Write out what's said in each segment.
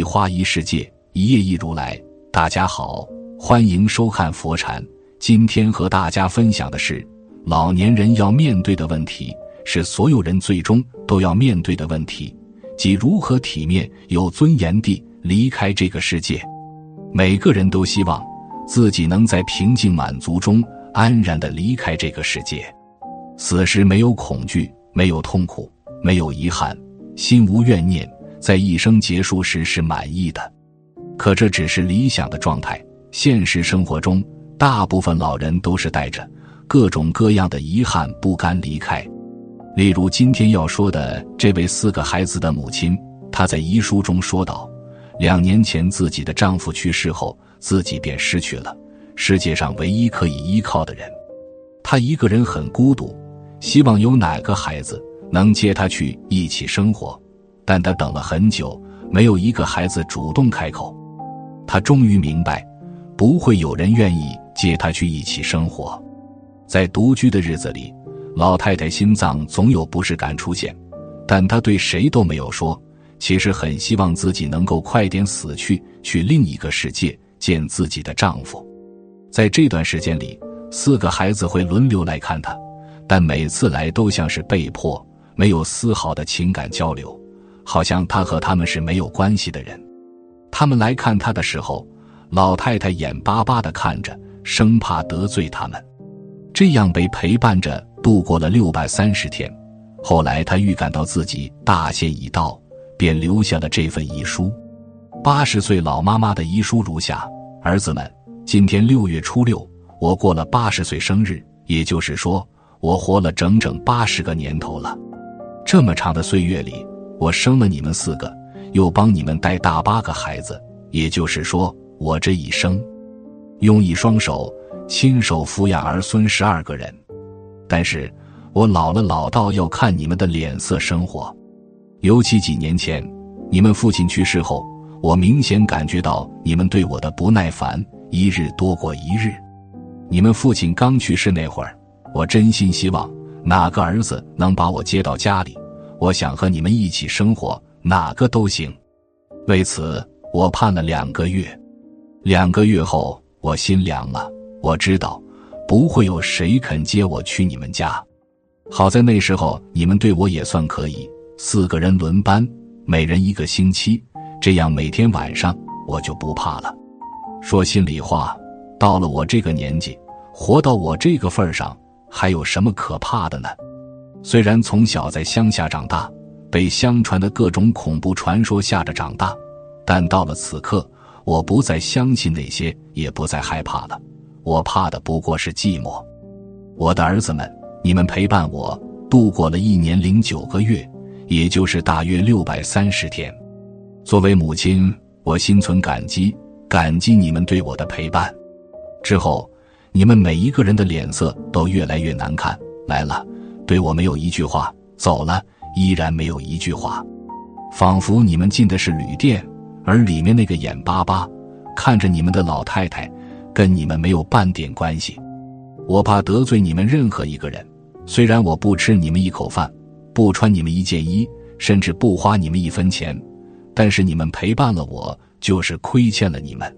一花一世界，一叶一如来。大家好，欢迎收看佛禅。今天和大家分享的是，老年人要面对的问题，是所有人最终都要面对的问题，即如何体面、有尊严地离开这个世界。每个人都希望自己能在平静满足中安然的离开这个世界，死时没有恐惧，没有痛苦，没有遗憾，心无怨念。在一生结束时是满意的，可这只是理想的状态。现实生活中，大部分老人都是带着各种各样的遗憾不甘离开。例如今天要说的这位四个孩子的母亲，她在遗书中说道：两年前自己的丈夫去世后，自己便失去了世界上唯一可以依靠的人。她一个人很孤独，希望有哪个孩子能接她去一起生活。但他等了很久，没有一个孩子主动开口。他终于明白，不会有人愿意接他去一起生活。在独居的日子里，老太太心脏总有不适感出现，但她对谁都没有说。其实很希望自己能够快点死去，去另一个世界见自己的丈夫。在这段时间里，四个孩子会轮流来看她，但每次来都像是被迫，没有丝毫的情感交流。好像他和他们是没有关系的人。他们来看他的时候，老太太眼巴巴的看着，生怕得罪他们。这样被陪伴着度过了六百三十天。后来他预感到自己大限已到，便留下了这份遗书。八十岁老妈妈的遗书如下：儿子们，今天六月初六，我过了八十岁生日，也就是说，我活了整整八十个年头了。这么长的岁月里。我生了你们四个，又帮你们带大八个孩子，也就是说，我这一生，用一双手亲手抚养儿孙十二个人。但是，我老了，老到要看你们的脸色生活。尤其几年前，你们父亲去世后，我明显感觉到你们对我的不耐烦，一日多过一日。你们父亲刚去世那会儿，我真心希望哪个儿子能把我接到家里。我想和你们一起生活，哪个都行。为此，我盼了两个月。两个月后，我心凉了。我知道，不会有谁肯接我去你们家。好在那时候你们对我也算可以，四个人轮班，每人一个星期，这样每天晚上我就不怕了。说心里话，到了我这个年纪，活到我这个份上，还有什么可怕的呢？虽然从小在乡下长大，被相传的各种恐怖传说吓着长大，但到了此刻，我不再相信那些，也不再害怕了。我怕的不过是寂寞。我的儿子们，你们陪伴我度过了一年零九个月，也就是大约六百三十天。作为母亲，我心存感激，感激你们对我的陪伴。之后，你们每一个人的脸色都越来越难看。来了。对我没有一句话，走了依然没有一句话，仿佛你们进的是旅店，而里面那个眼巴巴看着你们的老太太，跟你们没有半点关系。我怕得罪你们任何一个人，虽然我不吃你们一口饭，不穿你们一件衣，甚至不花你们一分钱，但是你们陪伴了我，就是亏欠了你们。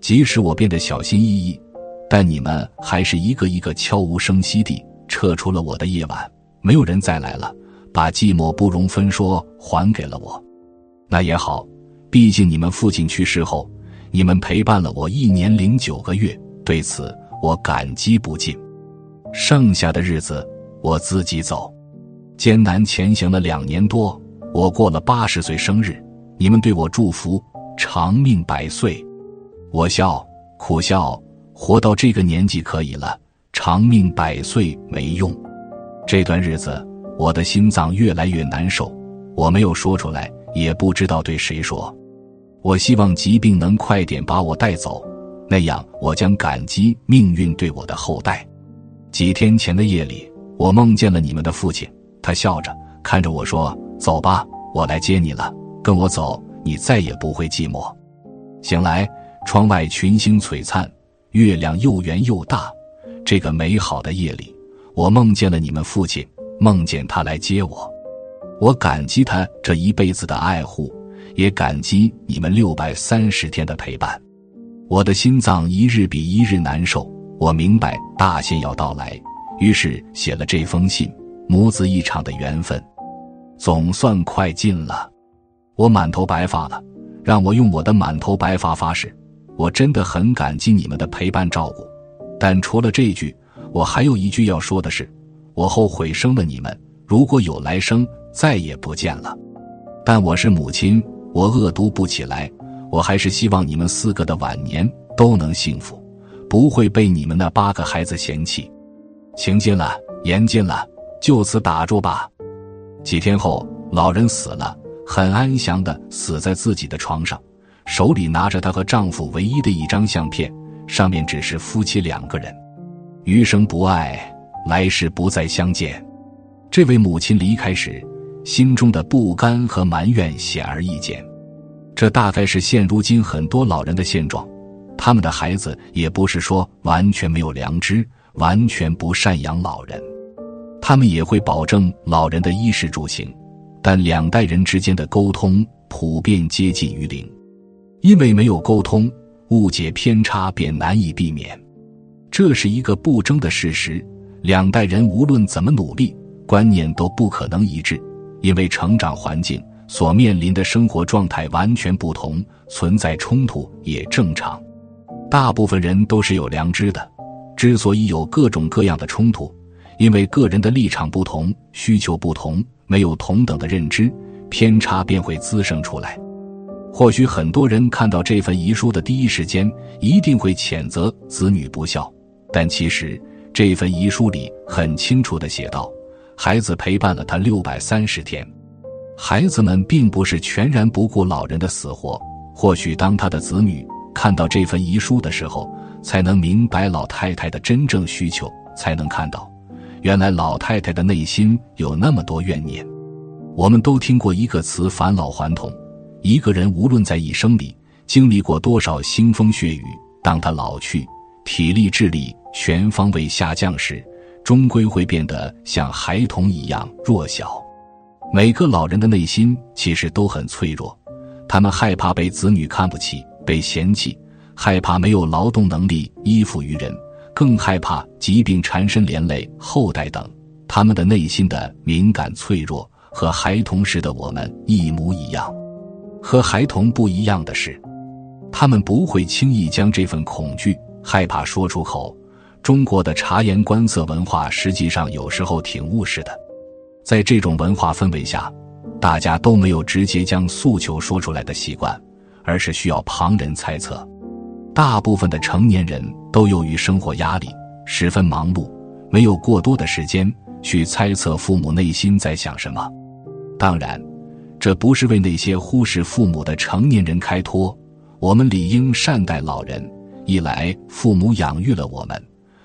即使我变得小心翼翼，但你们还是一个一个悄无声息地。撤出了我的夜晚，没有人再来了，把寂寞不容分说还给了我。那也好，毕竟你们父亲去世后，你们陪伴了我一年零九个月，对此我感激不尽。剩下的日子我自己走，艰难前行了两年多，我过了八十岁生日，你们对我祝福长命百岁，我笑苦笑，活到这个年纪可以了。长命百岁没用，这段日子我的心脏越来越难受。我没有说出来，也不知道对谁说。我希望疾病能快点把我带走，那样我将感激命运对我的厚待。几天前的夜里，我梦见了你们的父亲，他笑着看着我说：“走吧，我来接你了。跟我走，你再也不会寂寞。”醒来，窗外群星璀璨，月亮又圆又大。这个美好的夜里，我梦见了你们父亲，梦见他来接我。我感激他这一辈子的爱护，也感激你们六百三十天的陪伴。我的心脏一日比一日难受。我明白大限要到来，于是写了这封信。母子一场的缘分，总算快尽了。我满头白发了，让我用我的满头白发发誓，我真的很感激你们的陪伴照顾。但除了这句，我还有一句要说的是：我后悔生了你们。如果有来生。再也不见了，但我是母亲，我恶毒不起来。我还是希望你们四个的晚年都能幸福，不会被你们那八个孩子嫌弃。情尽了，言尽了，就此打住吧。几天后，老人死了，很安详的死在自己的床上，手里拿着她和丈夫唯一的一张相片，上面只是夫妻两个人，余生不爱，来世不再相见。这位母亲离开时。心中的不甘和埋怨显而易见，这大概是现如今很多老人的现状。他们的孩子也不是说完全没有良知，完全不赡养老人，他们也会保证老人的衣食住行，但两代人之间的沟通普遍接近于零，因为没有沟通，误解偏差便难以避免。这是一个不争的事实。两代人无论怎么努力，观念都不可能一致。因为成长环境所面临的生活状态完全不同，存在冲突也正常。大部分人都是有良知的，之所以有各种各样的冲突，因为个人的立场不同，需求不同，没有同等的认知，偏差便会滋生出来。或许很多人看到这份遗书的第一时间，一定会谴责子女不孝，但其实这份遗书里很清楚的写道。孩子陪伴了他六百三十天，孩子们并不是全然不顾老人的死活。或许当他的子女看到这份遗书的时候，才能明白老太太的真正需求，才能看到，原来老太太的内心有那么多怨念。我们都听过一个词“返老还童”，一个人无论在一生里经历过多少腥风血雨，当他老去，体力、智力全方位下降时。终归会变得像孩童一样弱小。每个老人的内心其实都很脆弱，他们害怕被子女看不起、被嫌弃，害怕没有劳动能力依附于人，更害怕疾病缠身连累后代等。他们的内心的敏感脆弱和孩童时的我们一模一样。和孩童不一样的是，他们不会轻易将这份恐惧、害怕说出口。中国的察言观色文化实际上有时候挺务实的，在这种文化氛围下，大家都没有直接将诉求说出来的习惯，而是需要旁人猜测。大部分的成年人都由于生活压力十分忙碌，没有过多的时间去猜测父母内心在想什么。当然，这不是为那些忽视父母的成年人开脱。我们理应善待老人，一来父母养育了我们。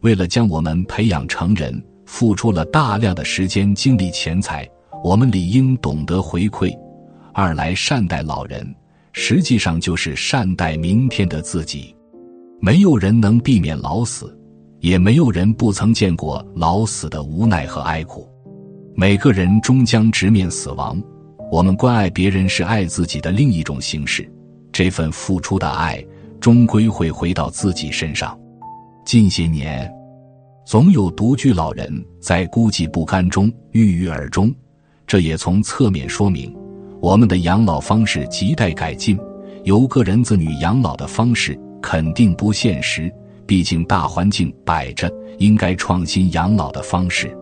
为了将我们培养成人，付出了大量的时间、精力、钱财，我们理应懂得回馈。二来善待老人，实际上就是善待明天的自己。没有人能避免老死，也没有人不曾见过老死的无奈和哀苦。每个人终将直面死亡，我们关爱别人是爱自己的另一种形式。这份付出的爱，终归会回到自己身上。近些年。总有独居老人在孤寂不甘中郁郁而终，这也从侧面说明，我们的养老方式亟待改进。由个人子女养老的方式肯定不现实，毕竟大环境摆着，应该创新养老的方式。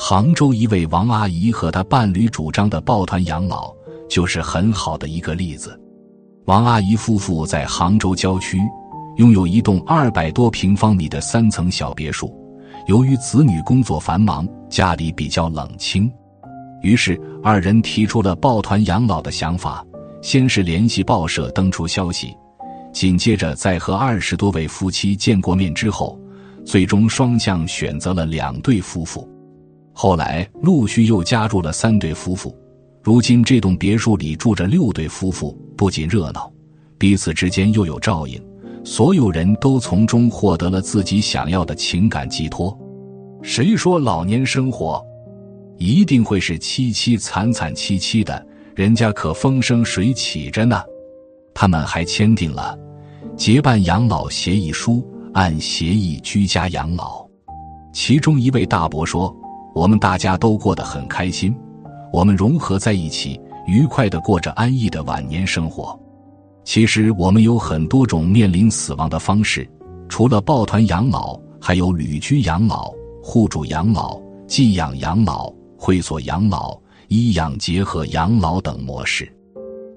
杭州一位王阿姨和她伴侣主张的抱团养老，就是很好的一个例子。王阿姨夫妇在杭州郊区，拥有一栋二百多平方米的三层小别墅。由于子女工作繁忙，家里比较冷清，于是二人提出了抱团养老的想法，先是联系报社登出消息，紧接着在和二十多位夫妻见过面之后，最终双向选择了两对夫妇。后来陆续又加入了三对夫妇，如今这栋别墅里住着六对夫妇，不仅热闹，彼此之间又有照应，所有人都从中获得了自己想要的情感寄托。谁说老年生活一定会是凄凄惨惨戚戚的？人家可风生水起着呢。他们还签订了结伴养老协议书，按协议居家养老。其中一位大伯说。我们大家都过得很开心，我们融合在一起，愉快的过着安逸的晚年生活。其实我们有很多种面临死亡的方式，除了抱团养老，还有旅居养老、互助养老、寄养养老、会所养老、医养结合养老等模式。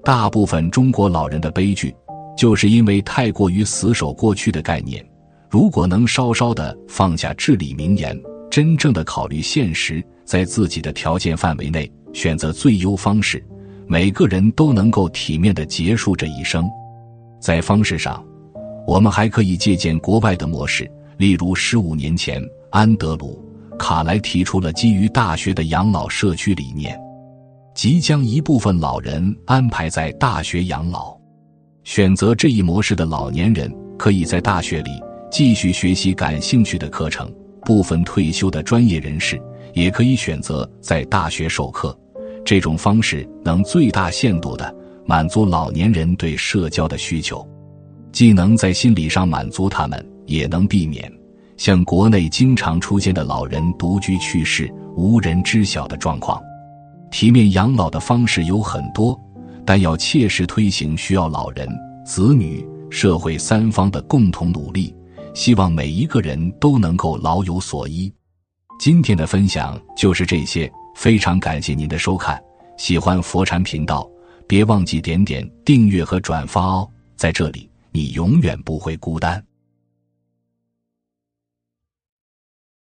大部分中国老人的悲剧，就是因为太过于死守过去的概念。如果能稍稍的放下至理名言。真正的考虑现实，在自己的条件范围内选择最优方式，每个人都能够体面的结束这一生。在方式上，我们还可以借鉴国外的模式，例如十五年前，安德鲁·卡莱提出了基于大学的养老社区理念，即将一部分老人安排在大学养老。选择这一模式的老年人，可以在大学里继续学习感兴趣的课程。部分退休的专业人士也可以选择在大学授课，这种方式能最大限度的满足老年人对社交的需求，既能在心理上满足他们，也能避免像国内经常出现的老人独居去世、无人知晓的状况。体面养老的方式有很多，但要切实推行，需要老人、子女、社会三方的共同努力。希望每一个人都能够老有所依。今天的分享就是这些，非常感谢您的收看。喜欢佛禅频道，别忘记点点订阅和转发哦。在这里，你永远不会孤单。